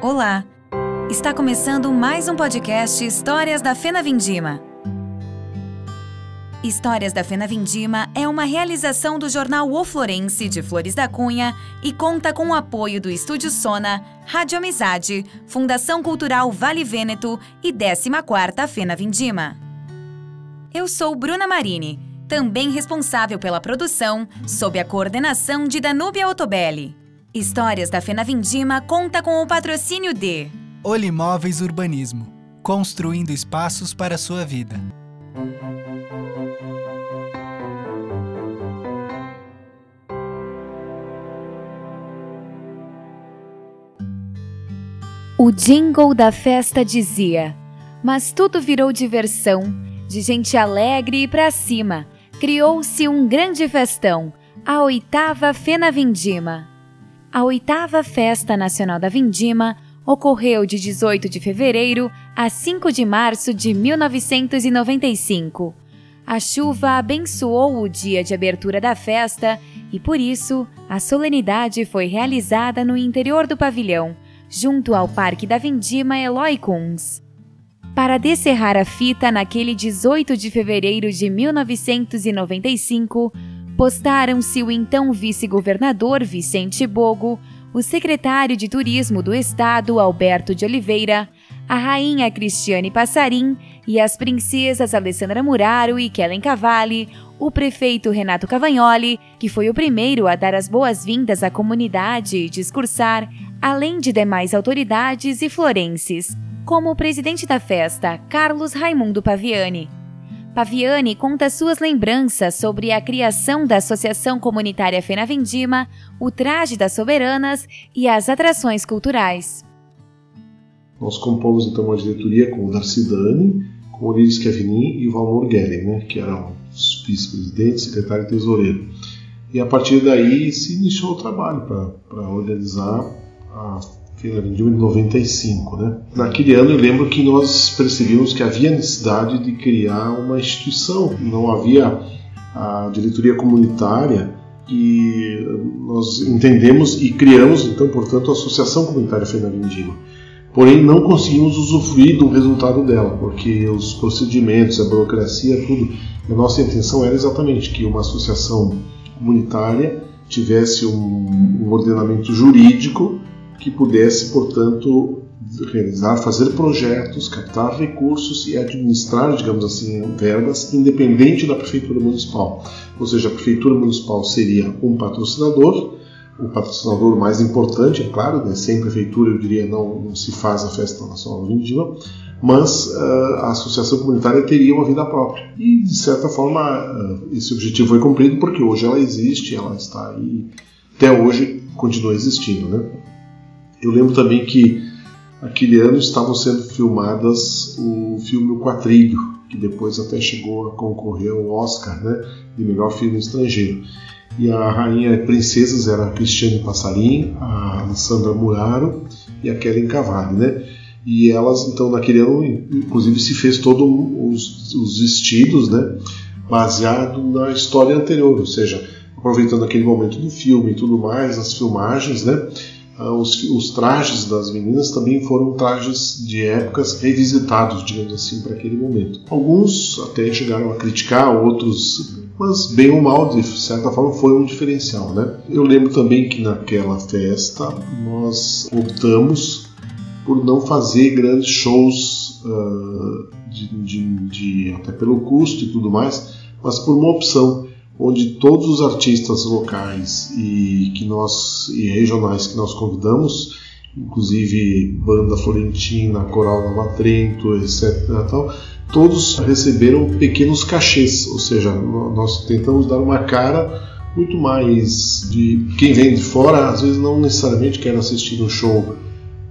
Olá! Está começando mais um podcast Histórias da Fena Vindima. Histórias da Fena Vindima é uma realização do jornal O Florense de Flores da Cunha e conta com o apoio do Estúdio Sona, Rádio Amizade, Fundação Cultural Vale Vêneto e 14ª Fena Vindima. Eu sou Bruna Marini, também responsável pela produção, sob a coordenação de Danúbia Otobelli. Histórias da Fena Vindima conta com o patrocínio de Olimóveis Urbanismo construindo espaços para a sua vida. O jingle da festa dizia: Mas tudo virou diversão, de gente alegre e pra cima. Criou-se um grande festão, a oitava Fena Vindima. A oitava Festa Nacional da Vindima ocorreu de 18 de fevereiro a 5 de março de 1995. A chuva abençoou o dia de abertura da festa e, por isso, a solenidade foi realizada no interior do pavilhão, junto ao Parque da Vindima Eloy Kunz. Para descerrar a fita naquele 18 de fevereiro de 1995, postaram-se o então vice-governador Vicente Bogo, o secretário de Turismo do Estado Alberto de Oliveira, a rainha Cristiane Passarim e as princesas Alessandra Muraro e Kellen Cavalli, o prefeito Renato Cavagnoli, que foi o primeiro a dar as boas-vindas à comunidade e discursar, além de demais autoridades e florenses, como o presidente da festa, Carlos Raimundo Paviani. Paviani conta suas lembranças sobre a criação da Associação Comunitária Fena Vindima, o traje das soberanas e as atrações culturais. Nós compomos então uma diretoria com o Darcy Dani, com o Liris Kevinin e o Valmor Gellen, né, que eram os vice-presidentes, secretário e tesoureiro. E a partir daí se iniciou o trabalho para organizar a Feira Vindima de 95. Né? Naquele ano eu lembro que nós percebíamos que havia necessidade de criar uma instituição, não havia a diretoria comunitária e nós entendemos e criamos, então, portanto, a Associação Comunitária Vindima. Porém, não conseguimos usufruir do resultado dela, porque os procedimentos, a burocracia, tudo. A nossa intenção era exatamente que uma associação comunitária tivesse um, um ordenamento jurídico que pudesse, portanto, realizar, fazer projetos, captar recursos e administrar, digamos assim, verbas, independente da prefeitura municipal. Ou seja, a prefeitura municipal seria um patrocinador, o patrocinador mais importante, é claro, né? sem prefeitura eu diria não, não se faz a festa nacional vindima, mas uh, a associação comunitária teria uma vida própria. E, de certa forma, uh, esse objetivo foi cumprido porque hoje ela existe, ela está aí, até hoje continua existindo. Né? Eu lembro também que aquele ano estavam sendo filmadas o filme O Quatrilho, que depois até chegou a concorrer ao Oscar né, de melhor filme estrangeiro. E a rainha princesas era a Cristiane Passarim, a Alessandra Muraro e a Kellen Cavalli, né? E elas, então, naquele ano, inclusive, se fez todos os, os vestidos, né? Baseado na história anterior, ou seja, aproveitando aquele momento do filme e tudo mais, as filmagens, né? Ah, os, os, trajes das meninas também foram trajes de épocas revisitados, digamos assim, para aquele momento. Alguns até chegaram a criticar, outros, mas bem ou mal, de certa forma, foi um diferencial, né? Eu lembro também que naquela festa nós optamos por não fazer grandes shows uh, de, de, de, até pelo custo e tudo mais, mas por uma opção onde todos os artistas locais e que nós e regionais que nós convidamos, inclusive banda florentina, coral Nova Trento, etc. Tal, todos receberam pequenos cachês, ou seja, nós tentamos dar uma cara muito mais de quem vem de fora, às vezes não necessariamente quer assistir um show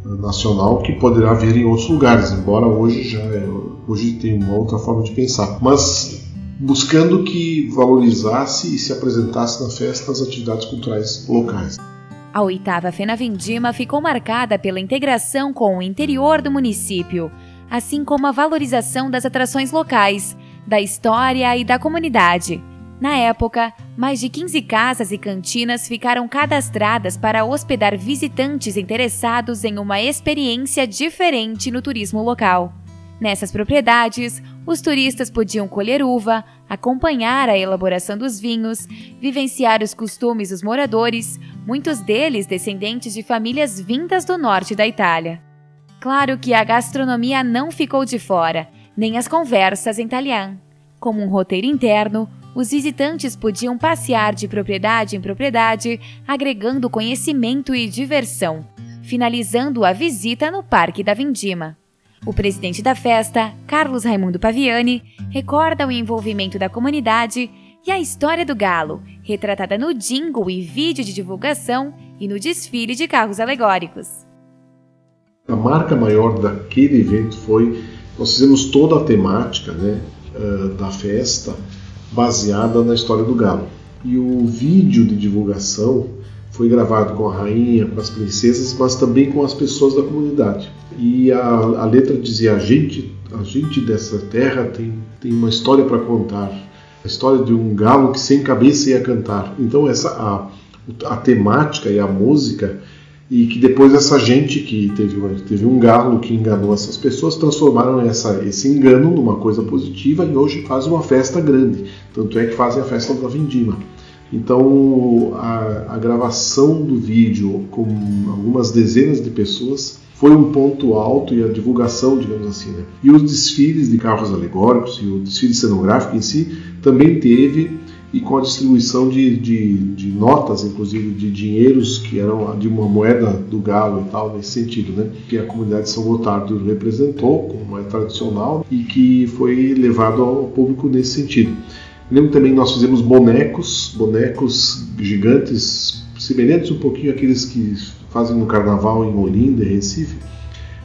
nacional que poderá vir em outros lugares, embora hoje já é, hoje tem uma outra forma de pensar. Mas buscando que valorizasse e se apresentasse na festa as atividades culturais locais. A oitava Fena Vindima ficou marcada pela integração com o interior do município, assim como a valorização das atrações locais, da história e da comunidade. Na época, mais de 15 casas e cantinas ficaram cadastradas para hospedar visitantes interessados em uma experiência diferente no turismo local. Nessas propriedades, os turistas podiam colher uva, acompanhar a elaboração dos vinhos, vivenciar os costumes dos moradores, muitos deles descendentes de famílias vindas do norte da Itália. Claro que a gastronomia não ficou de fora, nem as conversas em italiano. Como um roteiro interno, os visitantes podiam passear de propriedade em propriedade, agregando conhecimento e diversão, finalizando a visita no Parque da Vindima. O presidente da festa, Carlos Raimundo Paviani, recorda o envolvimento da comunidade e a história do galo, retratada no jingle e vídeo de divulgação e no desfile de carros alegóricos. A marca maior daquele evento foi nós fizemos toda a temática né, eh, da festa baseada na história do galo. E o vídeo de divulgação foi gravado com a rainha, com as princesas, mas também com as pessoas da comunidade. E a, a letra dizia: a gente, a gente dessa terra tem, tem uma história para contar, a história de um galo que sem cabeça ia cantar. Então essa a, a temática e a música e que depois essa gente que teve, teve um galo que enganou essas pessoas transformaram essa, esse engano numa coisa positiva e hoje fazem uma festa grande. Tanto é que fazem a festa da Vindima. Então a, a gravação do vídeo com algumas dezenas de pessoas foi um ponto alto e a divulgação, digamos assim. Né? E os desfiles de carros alegóricos e o desfile cenográfico em si também teve e com a distribuição de, de, de, notas, inclusive de dinheiros que eram de uma moeda do galo e tal, nesse sentido, né? Que a comunidade de São Gotardo representou como moeda tradicional e que foi levado ao público nesse sentido. Lembro também que nós fizemos bonecos, bonecos gigantes, semelhantes um pouquinho àqueles que fazem no carnaval em Olinda, Recife,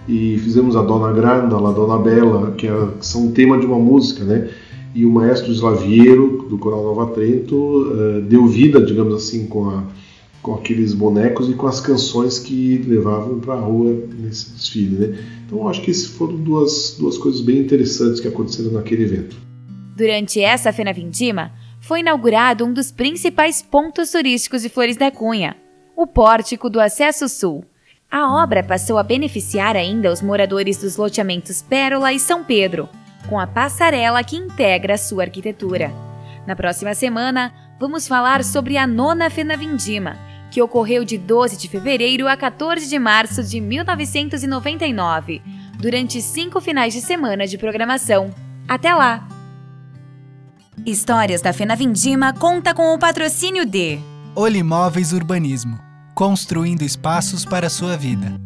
e fizemos a Dona Granda, a Dona Bela, que, é, que são tema de uma música, né? e o maestro Slaviero, do Coral Nova Trento, uh, deu vida, digamos assim, com, a, com aqueles bonecos e com as canções que levavam para a rua nesse desfile. Né? Então, acho que essas foram duas, duas coisas bem interessantes que aconteceram naquele evento. Durante essa Fena Vindima, foi inaugurado um dos principais pontos turísticos de Flores da Cunha, o Pórtico do Acesso Sul. A obra passou a beneficiar ainda os moradores dos loteamentos Pérola e São Pedro, com a passarela que integra a sua arquitetura. Na próxima semana, vamos falar sobre a nona Fena Vindima, que ocorreu de 12 de fevereiro a 14 de março de 1999, durante cinco finais de semana de programação. Até lá! Histórias da Fena Vindima conta com o patrocínio de Olimóveis Urbanismo construindo espaços para a sua vida.